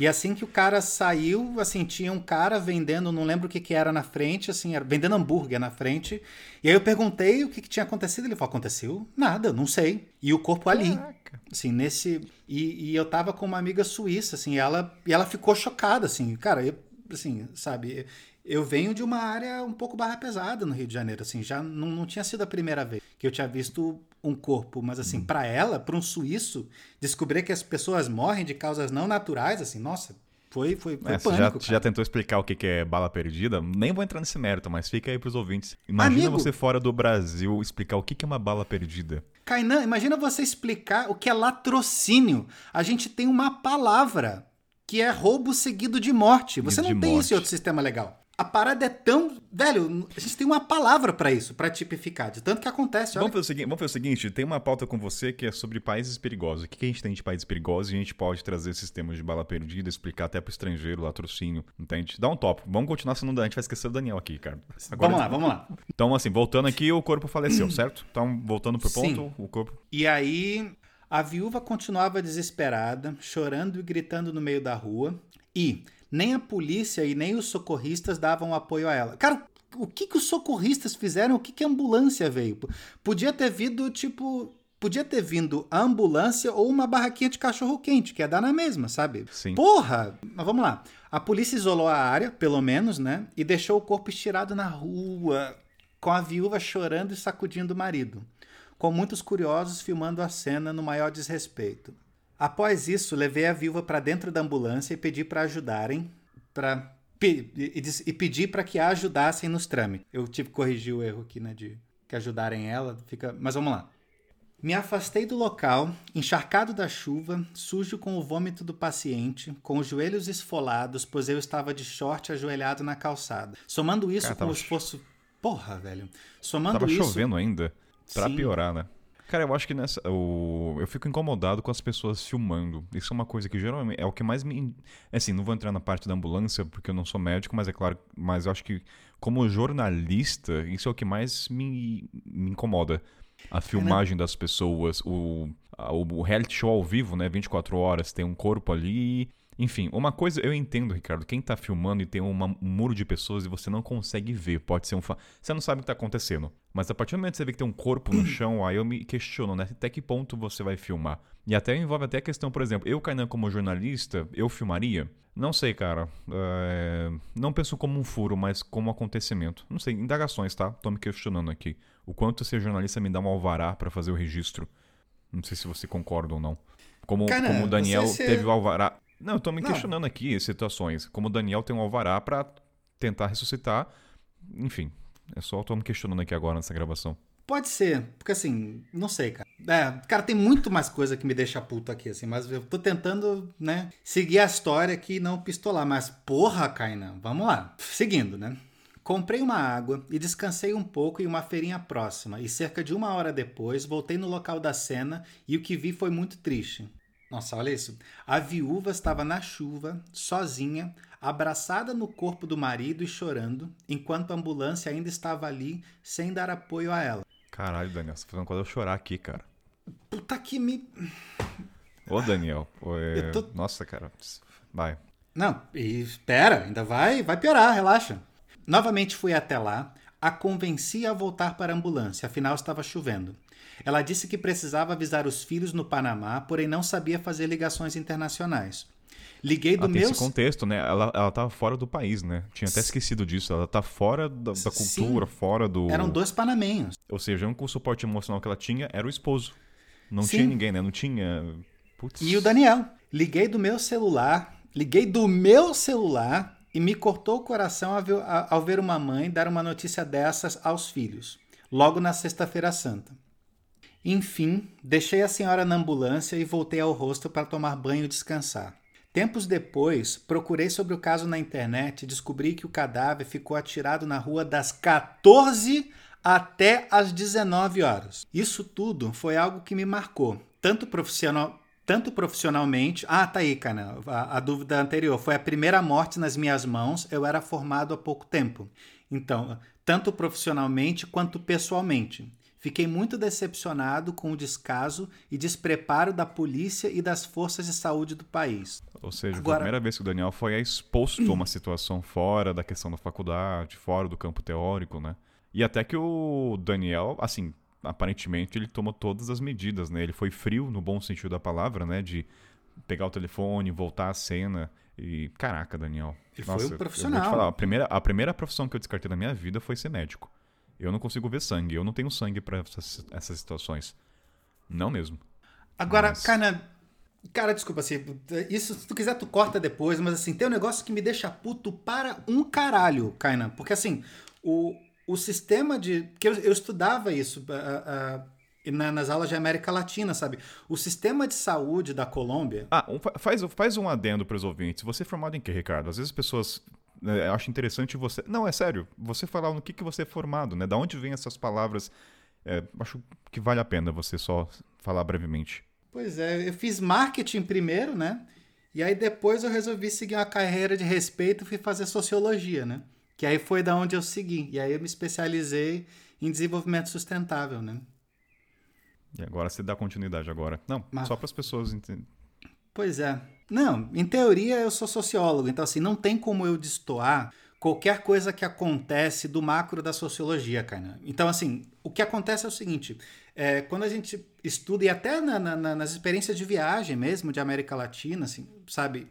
[SPEAKER 2] E assim que o cara saiu, assim, tinha um cara vendendo, não lembro o que que era na frente, assim, era, vendendo hambúrguer na frente. E aí eu perguntei o que, que tinha acontecido. Ele falou: aconteceu? Nada, não sei. E o corpo ali.
[SPEAKER 1] Caraca.
[SPEAKER 2] Assim, nesse. E, e eu tava com uma amiga suíça, assim, e ela, e ela ficou chocada, assim, cara, eu, assim, sabe, eu venho de uma área um pouco barra pesada no Rio de Janeiro, assim, já não, não tinha sido a primeira vez que eu tinha visto um corpo, mas assim, pra ela, pra um suíço, descobrir que as pessoas morrem de causas não naturais, assim, nossa, foi, foi, foi
[SPEAKER 1] É,
[SPEAKER 2] pânico,
[SPEAKER 1] já, já tentou explicar o que que é bala perdida? Nem vou entrar nesse mérito, mas fica aí pros ouvintes. Imagina
[SPEAKER 2] Amigo.
[SPEAKER 1] você fora do Brasil explicar o que que é uma bala perdida.
[SPEAKER 2] Kainan, imagina você explicar o que é latrocínio. A gente tem uma palavra que é roubo seguido de morte. Você não tem
[SPEAKER 1] morte.
[SPEAKER 2] isso em outro sistema legal. A parada é tão. Velho, a gente tem uma palavra pra isso, pra tipificar. De tanto que acontece. Olha,
[SPEAKER 1] Vamos fazer, o seguinte, vamos fazer o seguinte, tem uma pauta com você que é sobre países perigosos. O que a gente tem de países perigosos e a gente pode trazer sistemas de bala perdida, explicar até pro estrangeiro, latrocínio, entende? Dá um top. Vamos continuar, senão a gente vai esquecer o Daniel aqui, cara. Agora-
[SPEAKER 2] vamos lá, vamos lá.
[SPEAKER 1] Então, assim, voltando aqui, o corpo faleceu, certo? Então, voltando pro
[SPEAKER 2] Sim.
[SPEAKER 1] ponto, o corpo...
[SPEAKER 2] E aí, a viúva continuava desesperada, chorando e gritando no meio da rua. E nem a polícia e nem os socorristas davam apoio a ela. Cara, o que, que os socorristas fizeram? O que, que a ambulância veio? Podia ter vindo, tipo, podia ter vindo a ambulância ou uma barraquinha de cachorro quente, que ia dar na mesma, sabe?
[SPEAKER 1] Sim.
[SPEAKER 2] Porra! Mas vamos lá. A polícia isolou a área, pelo menos, né? E deixou o corpo estirado na rua, com a viúva chorando e sacudindo o marido, com muitos curiosos filmando a cena no maior desrespeito. Após isso, levei a viúva para dentro da ambulância e pedi para ajudarem, para e, pedi para que a ajudassem nos trâmites. Eu tive que corrigir o erro aqui, né, de que ajudarem ela, fica, mas vamos lá. Me afastei do local, encharcado da chuva, sujo com o vômito do paciente, com os joelhos esfolados, pois eu estava de short ajoelhado na calçada. Somando isso
[SPEAKER 1] Cara,
[SPEAKER 2] com o
[SPEAKER 1] tava
[SPEAKER 2] esforço. Porra, velho. Somando
[SPEAKER 1] Tava
[SPEAKER 2] isso.
[SPEAKER 1] chovendo ainda. Pra
[SPEAKER 2] Sim.
[SPEAKER 1] piorar, né? Cara, eu acho que nessa. O... Eu fico incomodado com as pessoas filmando. Isso é uma coisa que geralmente. É o que mais me. Assim, não vou entrar na parte da ambulância, porque eu não sou médico, mas é claro. Mas eu acho que, como jornalista, isso é o que mais me, me incomoda. A filmagem das pessoas, o, a- o reality show ao vivo, né? 24 horas, tem um corpo ali. Enfim, uma coisa eu entendo, Ricardo. Quem tá filmando e tem uma- um muro de pessoas e você não consegue ver, pode ser um. Fa... Você não sabe o que tá acontecendo. Mas a partir do momento que você vê que tem um corpo no chão, aí eu me questiono, né? Até que ponto você vai filmar? E até envolve até a questão, por exemplo, eu, Kainan, como jornalista, eu filmaria? Não sei, cara. É, Não penso como um furo, mas como um acontecimento. Não sei, indagações, tá? Tô me questionando aqui. O quanto ser jornalista me dá um alvará pra fazer o registro. Não sei se você concorda ou não. Como,
[SPEAKER 2] Cara,
[SPEAKER 1] como o Daniel teve o alvará. Não, eu tô me
[SPEAKER 2] Não.
[SPEAKER 1] questionando aqui situações. Como o Daniel tem um alvará pra tentar ressuscitar. Enfim, é só eu tô me questionando aqui agora nessa gravação.
[SPEAKER 2] Pode ser, porque assim, não sei, cara. É, cara, tem muito mais coisa que me deixa puto aqui, assim, mas eu tô tentando, né, seguir a história aqui e não pistolar. Mas, porra, Kainan, vamos lá. Seguindo, né? Comprei uma água e descansei um pouco em uma feirinha próxima, e cerca de uma hora depois voltei no local da cena e o que vi foi muito triste. Nossa, olha isso. A viúva estava na chuva, sozinha, abraçada no corpo do marido e chorando, enquanto a ambulância ainda estava ali sem dar apoio a ela.
[SPEAKER 1] Caralho, Daniel, você tá fazendo quase eu chorar aqui, cara.
[SPEAKER 2] Puta que me.
[SPEAKER 1] Ô, Daniel. ô, é,
[SPEAKER 2] tô-
[SPEAKER 1] Nossa, cara. Vai.
[SPEAKER 2] Não, espera, ainda vai, vai piorar, relaxa. Novamente fui até lá, a convenci a voltar para a ambulância, afinal estava chovendo. Ela disse que precisava avisar os filhos no Panamá, porém não sabia fazer ligações internacionais. Liguei do
[SPEAKER 1] Ah, tem
[SPEAKER 2] meu.
[SPEAKER 1] esse contexto, né? Ela, ela tava fora do país, né? Tinha até esquecido disso. Ela tá fora da, da
[SPEAKER 2] Sim.
[SPEAKER 1] cultura, fora do.
[SPEAKER 2] Eram dois panamenhos.
[SPEAKER 1] Ou seja, o único suporte emocional que ela tinha era o esposo. Não
[SPEAKER 2] Sim.
[SPEAKER 1] tinha ninguém, né? Não tinha. Putz.
[SPEAKER 2] E o Daniel. Liguei do meu celular, liguei do meu celular e me cortou o coração ao ver, uma mãe dar uma notícia dessas aos filhos, logo na Sexta-feira Santa. Enfim, deixei a senhora na ambulância e voltei ao rosto para tomar banho e descansar. Tempos depois, procurei sobre o caso na internet e descobri que o cadáver ficou atirado na rua das 14 até as 19 horas. Isso tudo foi algo que me marcou, tanto profissional, tanto profissionalmente. Ah, tá aí, cara. A, a dúvida anterior foi a primeira morte nas minhas mãos. Eu era formado há pouco tempo. Então, tanto profissionalmente quanto pessoalmente. Fiquei muito decepcionado com o descaso e despreparo da polícia e das forças de saúde do país.
[SPEAKER 1] Ou seja, foi
[SPEAKER 2] Agora-
[SPEAKER 1] a primeira vez que o Daniel foi exposto a uma situação fora da questão da faculdade, fora do campo teórico, né? E até que o Daniel, assim, aparentemente ele tomou todas as medidas, né? Ele foi frio, no bom sentido da palavra, né? De pegar o telefone, voltar à cena. E, caraca, Daniel.
[SPEAKER 2] Ele foi um profissional.
[SPEAKER 1] falar, a primeira, a primeira profissão que eu descartei na minha vida foi ser médico. Eu não consigo ver sangue, eu não tenho sangue pra essas, essas situações. Não mesmo.
[SPEAKER 2] Agora,
[SPEAKER 1] Mas-
[SPEAKER 2] cara, cara, desculpa, assim, isso se tu quiser tu corta depois, mas assim, tem um negócio que me deixa puto para um caralho, Kainan, porque assim, o, o sistema de, que eu, eu estudava isso ah, ah, na- nas aulas de América Latina, sabe? O sistema de saúde da Colômbia,
[SPEAKER 1] Ah, um- fa- faz, faz um adendo para os ouvintes. Você é formado em quê, Ricardo? Às vezes as pessoas. né, eu acho interessante você. Não, é sério. Você falar no que, que você é formado, né? Da onde vem essas palavras. É, acho que vale a pena você só falar brevemente.
[SPEAKER 2] Pois é, eu fiz marketing primeiro, né? E aí depois eu resolvi seguir uma carreira de respeito e fui fazer sociologia, né? Que aí foi da onde eu segui. E aí eu me especializei em desenvolvimento sustentável, né?
[SPEAKER 1] E agora você dá continuidade agora. Não,
[SPEAKER 2] Mas-
[SPEAKER 1] só para as pessoas entenderem.
[SPEAKER 2] Pois é. Não, em teoria eu sou sociólogo, então assim, não tem como eu destoar qualquer coisa que acontece do macro da sociologia, cara. Então, assim, o que acontece é o seguinte: é, quando a gente estuda, e até na, na, nas experiências de viagem mesmo de América Latina, assim, sabe?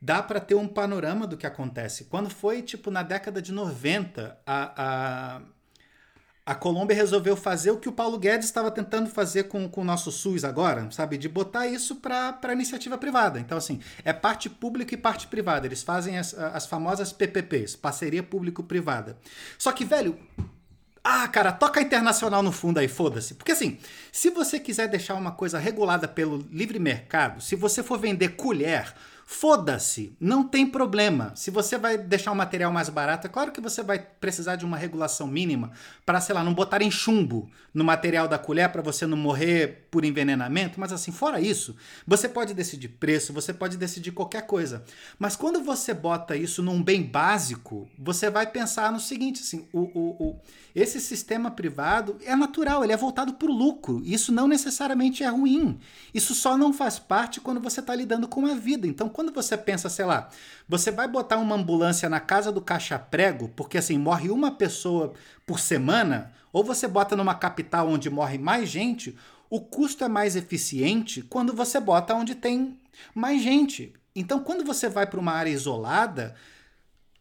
[SPEAKER 2] Dá para ter um panorama do que acontece. Quando foi, tipo, na década de 90, a, a a Colômbia resolveu fazer o que o Paulo Guedes estava tentando fazer com, com o nosso SUS agora, sabe? De botar isso para iniciativa privada. Então, assim, é parte pública e parte privada. Eles fazem as, as famosas PPPs, parceria público-privada. Só que, velho, ah, cara, toca internacional no fundo aí, foda-se. Porque assim, se você quiser deixar uma coisa regulada pelo livre mercado, se você for vender colher Foda-se, não tem problema. Se você vai deixar um material mais barato, é claro que você vai precisar de uma regulação mínima para, sei lá, não botarem chumbo no material da colher para você não morrer por envenenamento, mas assim, fora isso, você pode decidir preço, você pode decidir qualquer coisa. Mas quando você bota isso num bem básico, você vai pensar no seguinte, assim, o, o, o esse sistema privado é natural, ele é voltado para o lucro. Isso não necessariamente é ruim. Isso só não faz parte quando você está lidando com a vida. Então, quando você pensa, sei lá, você vai botar uma ambulância na casa do caixa prego, porque assim, morre uma pessoa por semana, ou você bota numa capital onde morre mais gente, o custo é mais eficiente quando você bota onde tem mais gente. Então, quando você vai para uma área isolada,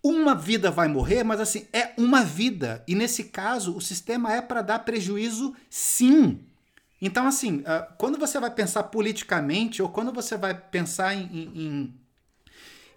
[SPEAKER 2] uma vida vai morrer, mas assim, é uma vida. E nesse caso, o sistema é para dar prejuízo, sim. Então, assim, uh, quando você vai pensar politicamente ou quando você vai pensar em, em,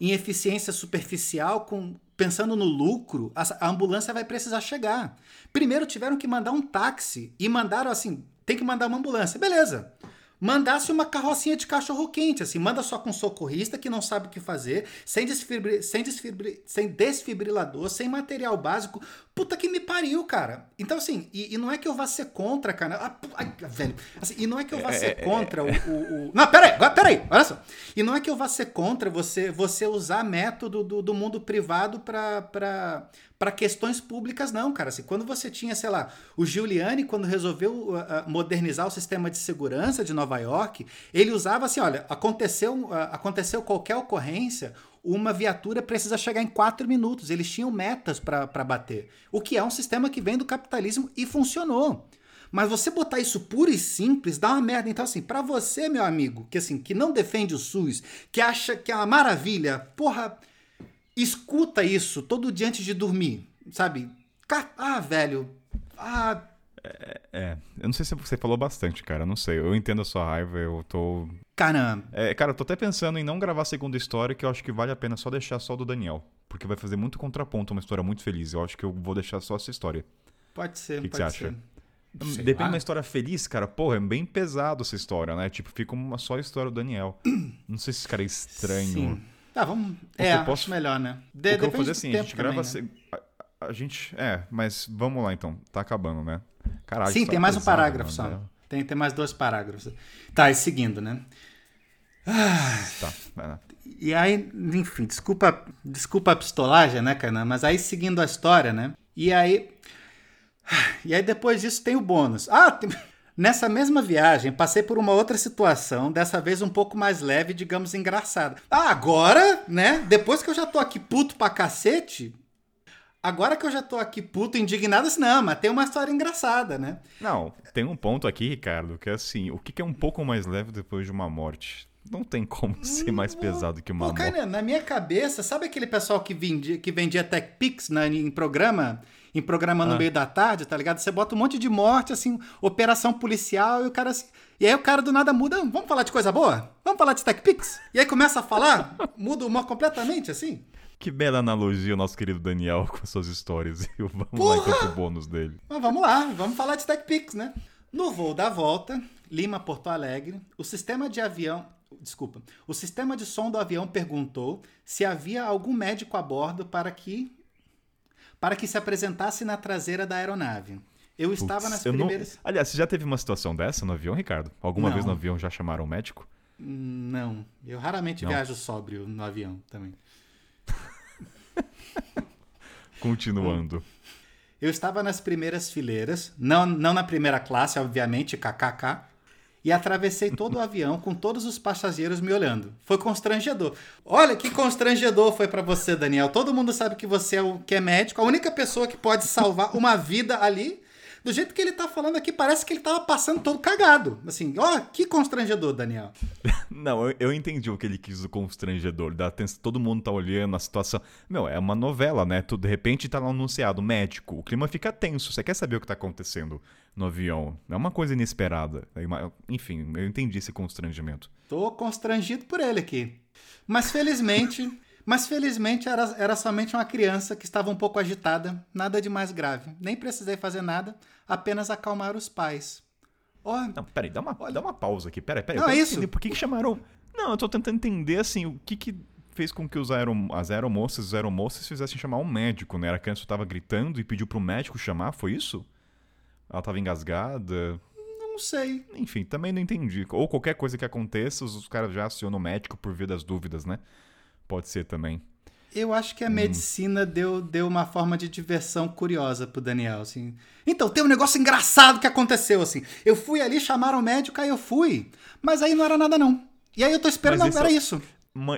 [SPEAKER 2] em eficiência superficial, com, pensando no lucro, a, ambulância vai precisar chegar. Primeiro tiveram que mandar um táxi e mandaram assim: tem que mandar uma ambulância. Beleza mandasse uma carrocinha de cachorro quente, assim, manda só com socorrista que não sabe o que fazer, sem, desfibri sem, desfibri sem desfibrilador, sem material básico. Puta que me pariu, cara. Então, assim, e, e não é que eu vá ser contra, cara. Ah, ai, velho. Assim, e não é que eu vá ser é, é, contra é, o, o, o, Não, peraí, peraí, olha só. E não é que eu vá ser contra você, você usar método do, do mundo privado para para questões públicas, não, cara. Assim, quando você tinha, sei lá, o Giuliani, quando resolveu uh, uh, modernizar o sistema de segurança de Nova York, ele usava assim: olha, aconteceu, uh, aconteceu qualquer ocorrência, uma viatura precisa chegar em quatro minutos. Eles tinham metas para bater. O que é um sistema que vem do capitalismo e funcionou. Mas você botar isso puro e simples dá uma merda. Então, assim, para você, meu amigo, que assim, que não defende o SUS, que acha que é uma maravilha, porra, escuta isso todo dia antes de dormir, sabe? Ah, velho. Ah.
[SPEAKER 1] É, é, eu não sei se você falou bastante, cara. Não sei. Eu entendo a sua raiva, eu tô.
[SPEAKER 2] Caramba.
[SPEAKER 1] É, cara, eu tô até pensando em não gravar a segunda história, que eu acho que vale a pena só deixar só do Daniel. Porque vai fazer muito contraponto, uma história muito feliz. Eu acho que eu vou deixar só essa história.
[SPEAKER 2] Pode ser,
[SPEAKER 1] O que,
[SPEAKER 2] que
[SPEAKER 1] você acha? Sei Depende de uma história feliz, cara. Porra, é bem pesado essa história, né? Tipo, fica uma só história do Daniel. Não sei se esse cara é estranho. Sim.
[SPEAKER 2] Tá, vamos. É, eu posso... acho melhor, né?
[SPEAKER 1] De, o que eu vou fazer assim, a gente grava. Também, né? a, a, gente. É, mas vamos lá então. Tá acabando, né?
[SPEAKER 2] Caralho, Sim, tem mais um parágrafo só. Né? Tem, tem mais dois parágrafos. Tá, e seguindo, né? Ah, tá, vai E aí, enfim, desculpa, desculpa a pistolagem, né, cara? Mas aí seguindo a história, né? E aí. E aí depois disso tem o bônus. Ah, tem. Nessa mesma viagem, passei por uma outra situação, dessa vez um pouco mais leve, digamos engraçada. Ah, agora, né? Depois que eu já tô aqui puto pra cacete, agora que eu já tô aqui puto, indignado, assim, não, mas tem uma história engraçada, né?
[SPEAKER 1] Não, tem um ponto aqui, Ricardo, que é assim, o que é um pouco mais leve depois de uma morte? Não tem como ser mais pesado que uma Pô, morte. Cara,
[SPEAKER 2] na minha cabeça, sabe aquele pessoal que vendia, que vendia Tech Pix na, em programa? Em programa no ah. meio da tarde, tá ligado? Você bota um monte de morte, assim, operação policial, e o cara assim. E aí o cara do nada muda. Vamos falar de coisa boa? Vamos falar de TechPix? E aí começa a falar, muda o humor completamente, assim.
[SPEAKER 1] Que bela analogia o nosso querido Daniel com as suas histórias. E vamos Porra! lá então pro bônus dele.
[SPEAKER 2] Mas vamos lá, vamos falar de TechPix, né? No voo da volta, Lima Porto Alegre, o sistema de avião. Desculpa. O sistema de som do avião perguntou se havia algum médico a bordo para que para que se apresentasse na traseira da aeronave. Eu Puts, estava nas primeiras.
[SPEAKER 1] Não... Aliás, você já teve uma situação dessa no avião, Ricardo? Alguma não. vez no avião já chamaram um médico?
[SPEAKER 2] Não. Eu raramente não. viajo sóbrio no avião também.
[SPEAKER 1] Continuando.
[SPEAKER 2] Eu estava nas primeiras fileiras, não, não na primeira classe, obviamente, kkk. E atravessei todo o avião com todos os passageiros me olhando. Foi constrangedor. Olha que constrangedor foi para você, Daniel. Todo mundo sabe que você é o que é médico, a única pessoa que pode salvar uma vida ali. Do jeito que ele tá falando aqui, parece que ele tava passando todo cagado. Assim, ó, que constrangedor, Daniel.
[SPEAKER 1] Não, eu, eu entendi o que ele quis do constrangedor. Da atenção, todo mundo tá olhando a situação. Meu, é uma novela, né? Tu, de repente tá lá anunciado médico. O clima fica tenso. Você quer saber o que tá acontecendo no avião. É uma coisa inesperada. Enfim, eu entendi esse constrangimento.
[SPEAKER 2] Tô constrangido por ele aqui. Mas felizmente. Mas felizmente era, era somente uma criança que estava um pouco agitada, nada de mais grave. Nem precisei fazer nada, apenas acalmar os pais.
[SPEAKER 1] Oh, não, peraí, dá uma, dá uma pausa aqui. Peraí, peraí.
[SPEAKER 2] Não, é isso.
[SPEAKER 1] Por que, que chamaram. Não, eu tô tentando entender assim, o que que fez com que os aerom as aeromoças e os aeromoças fizessem chamar um médico, né? A criança estava gritando e pediu pro médico chamar, foi isso? Ela estava engasgada?
[SPEAKER 2] Não sei.
[SPEAKER 1] Enfim, também não entendi. Ou qualquer coisa que aconteça, os caras já acionam o médico por via das dúvidas, né? Pode ser também.
[SPEAKER 2] Eu acho que a hum. medicina deu, deu uma forma de diversão curiosa pro Daniel, assim. Então, tem um negócio engraçado que aconteceu, assim. Eu fui ali, chamaram o médico, aí eu fui. Mas aí não era nada, não. E aí eu tô esperando, não, era é... isso.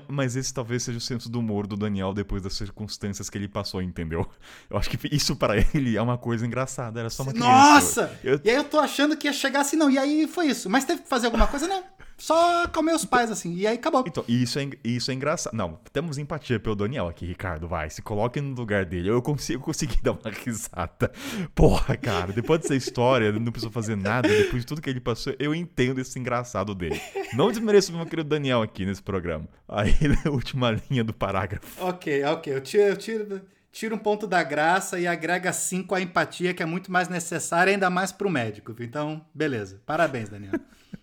[SPEAKER 1] Mas esse talvez seja o senso do humor do Daniel depois das circunstâncias que ele passou, entendeu? Eu acho que isso para ele é uma coisa engraçada, era só uma criança.
[SPEAKER 2] Nossa! Eu... E aí eu tô achando que ia chegar assim, não, e aí foi isso. Mas teve que fazer alguma coisa? Não. Só com meus pais, assim. E aí acabou.
[SPEAKER 1] Então, isso é, isso é engraçado. Não, temos empatia pelo Daniel aqui, Ricardo. Vai, se coloque no lugar dele. Eu consigo conseguir dar uma risada. Porra, cara, depois dessa história, ele não precisou fazer nada. Depois de tudo que ele passou, eu entendo esse engraçado dele. Não desmereço o meu querido Daniel aqui nesse programa. Aí, na última linha do parágrafo.
[SPEAKER 2] Ok, ok. Eu tiro, eu tiro, tiro um ponto da graça e agrega cinco a empatia, que é muito mais necessária, ainda mais pro médico. Então, beleza. Parabéns, Daniel.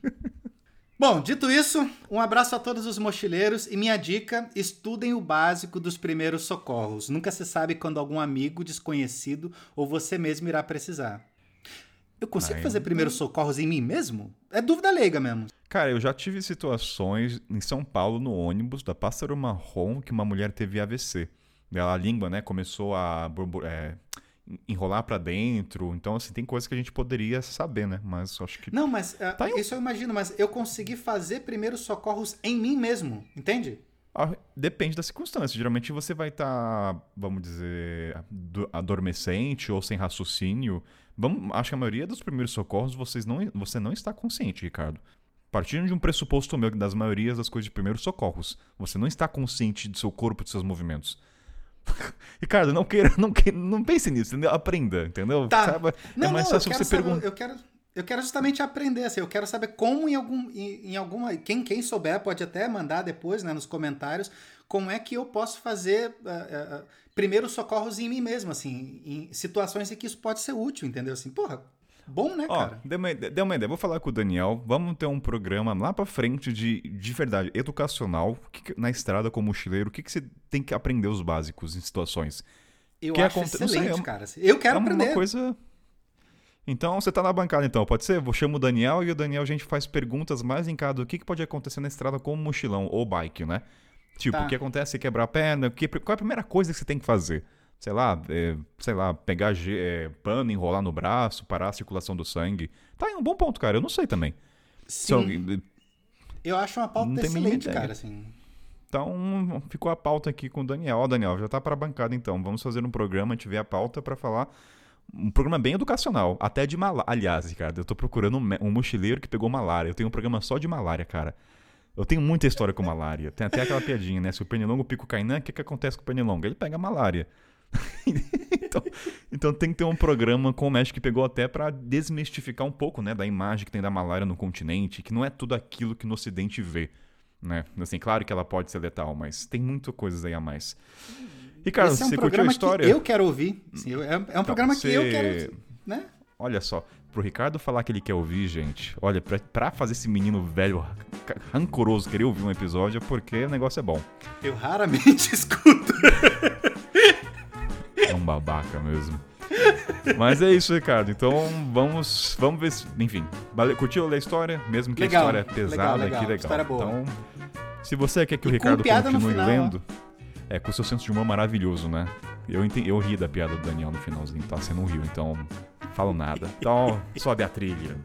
[SPEAKER 2] Bom, dito isso, um abraço a todos os mochileiros e minha dica: estudem o básico dos primeiros socorros. Nunca se sabe quando algum amigo desconhecido ou você mesmo irá precisar. Eu consigo Ai, fazer primeiros socorros em mim mesmo? É dúvida leiga mesmo.
[SPEAKER 1] Cara, eu já tive situações em São Paulo no ônibus da Pássaro Marrom que uma mulher teve AVC. A língua, né, começou a é, enrolar para dentro. Então, assim, tem coisas que a gente poderia saber, né? Mas acho que.
[SPEAKER 2] Não, mas uh, tá isso eu imagino, mas eu consegui fazer primeiros socorros em mim mesmo, entende?
[SPEAKER 1] Ah, depende da circunstância. Geralmente você vai estar, tá, vamos dizer, adormecente ou sem raciocínio. Vamos, acho que a maioria dos primeiros socorros vocês não, você não está consciente, Ricardo. Partindo de um pressuposto meu das maiorias das coisas de primeiros socorros, você não está consciente do seu corpo, dos seus movimentos. Ricardo, não queira, não, queira, não pense nisso, entendeu? Aprenda, entendeu?
[SPEAKER 2] Tá. É não, é mais fácil você perguntar. Eu quero, eu quero justamente aprender, assim, eu quero saber como em algum, em, em, alguma, quem, quem souber pode até mandar depois, né, nos comentários, como é que eu posso fazer uh, uh, primeiros socorros em mim mesmo, assim, em situações em que isso pode ser útil, entendeu? Assim, porra, Bom, né, Ó, cara?
[SPEAKER 1] Deu uma, deu uma ideia. Vou falar com o Daniel. Vamos ter um programa lá pra frente de, de verdade, educacional. Que, na estrada como mochileiro, o que, que você tem que aprender os básicos em situações?
[SPEAKER 2] Eu que acho aconte... excelente, sei, é cara. Eu quero é aprender.
[SPEAKER 1] uma coisa... Então, você tá na bancada, então, pode ser? Vou chamar o Daniel e o Daniel a gente faz perguntas mais em cada do que, que pode acontecer na estrada como mochilão ou bike, né? Tipo, tá. o que acontece se quebrar a perna? Que, qual é a primeira coisa que você tem que fazer? Sei lá, é, sei lá, pegar é, pano, enrolar no braço, parar a circulação do sangue. Tá em um bom ponto, cara. Eu não sei também.
[SPEAKER 2] Sim. eu acho uma pauta excelente, cara, assim.
[SPEAKER 1] Então, ficou a pauta aqui com o Daniel. Ó, Daniel, já tá para a bancada então. Vamos fazer um programa, a gente vê a pauta para falar um programa bem educacional, até de malária. Aliás, Ricardo, eu tô procurando um, um mochileiro que pegou malária. Eu tenho um programa só de malária, cara. Eu tenho muita história com malária. Tem até aquela piadinha, né? Se o pernilongo pica o Kainan, o que, que acontece com o pernilongo? Ele pega malária. então, então, tem que ter um programa com o México que pegou até para desmistificar um pouco, né, da imagem que tem da malária no continente, que não é tudo aquilo que no ocidente vê, né? Assim, claro que ela pode ser letal, mas tem muita coisas aí a mais. Ricardo, Esse é um você curtiu a história?
[SPEAKER 2] eu quero ouvir. Sim, é, é, um então, programa você... que eu quero, né?
[SPEAKER 1] Olha só, pro Ricardo falar que ele quer ouvir, gente, olha, pra, pra fazer esse menino velho rancoroso querer ouvir um episódio, é porque o negócio é bom.
[SPEAKER 2] Eu raramente escuto.
[SPEAKER 1] É um babaca mesmo. Mas é isso, Ricardo. Então vamos, vamos ver se. Enfim, curtiu a história? Mesmo que legal, a história é pesada legal, legal. aqui, legal. História boa. Então, se você quer que e o Ricardo continue lendo, é com o seu senso de humor maravilhoso, né? Eu, entendi, eu ri da piada do Daniel no finalzinho, tá sendo um rio, então falo nada. Então, sobe a trilha.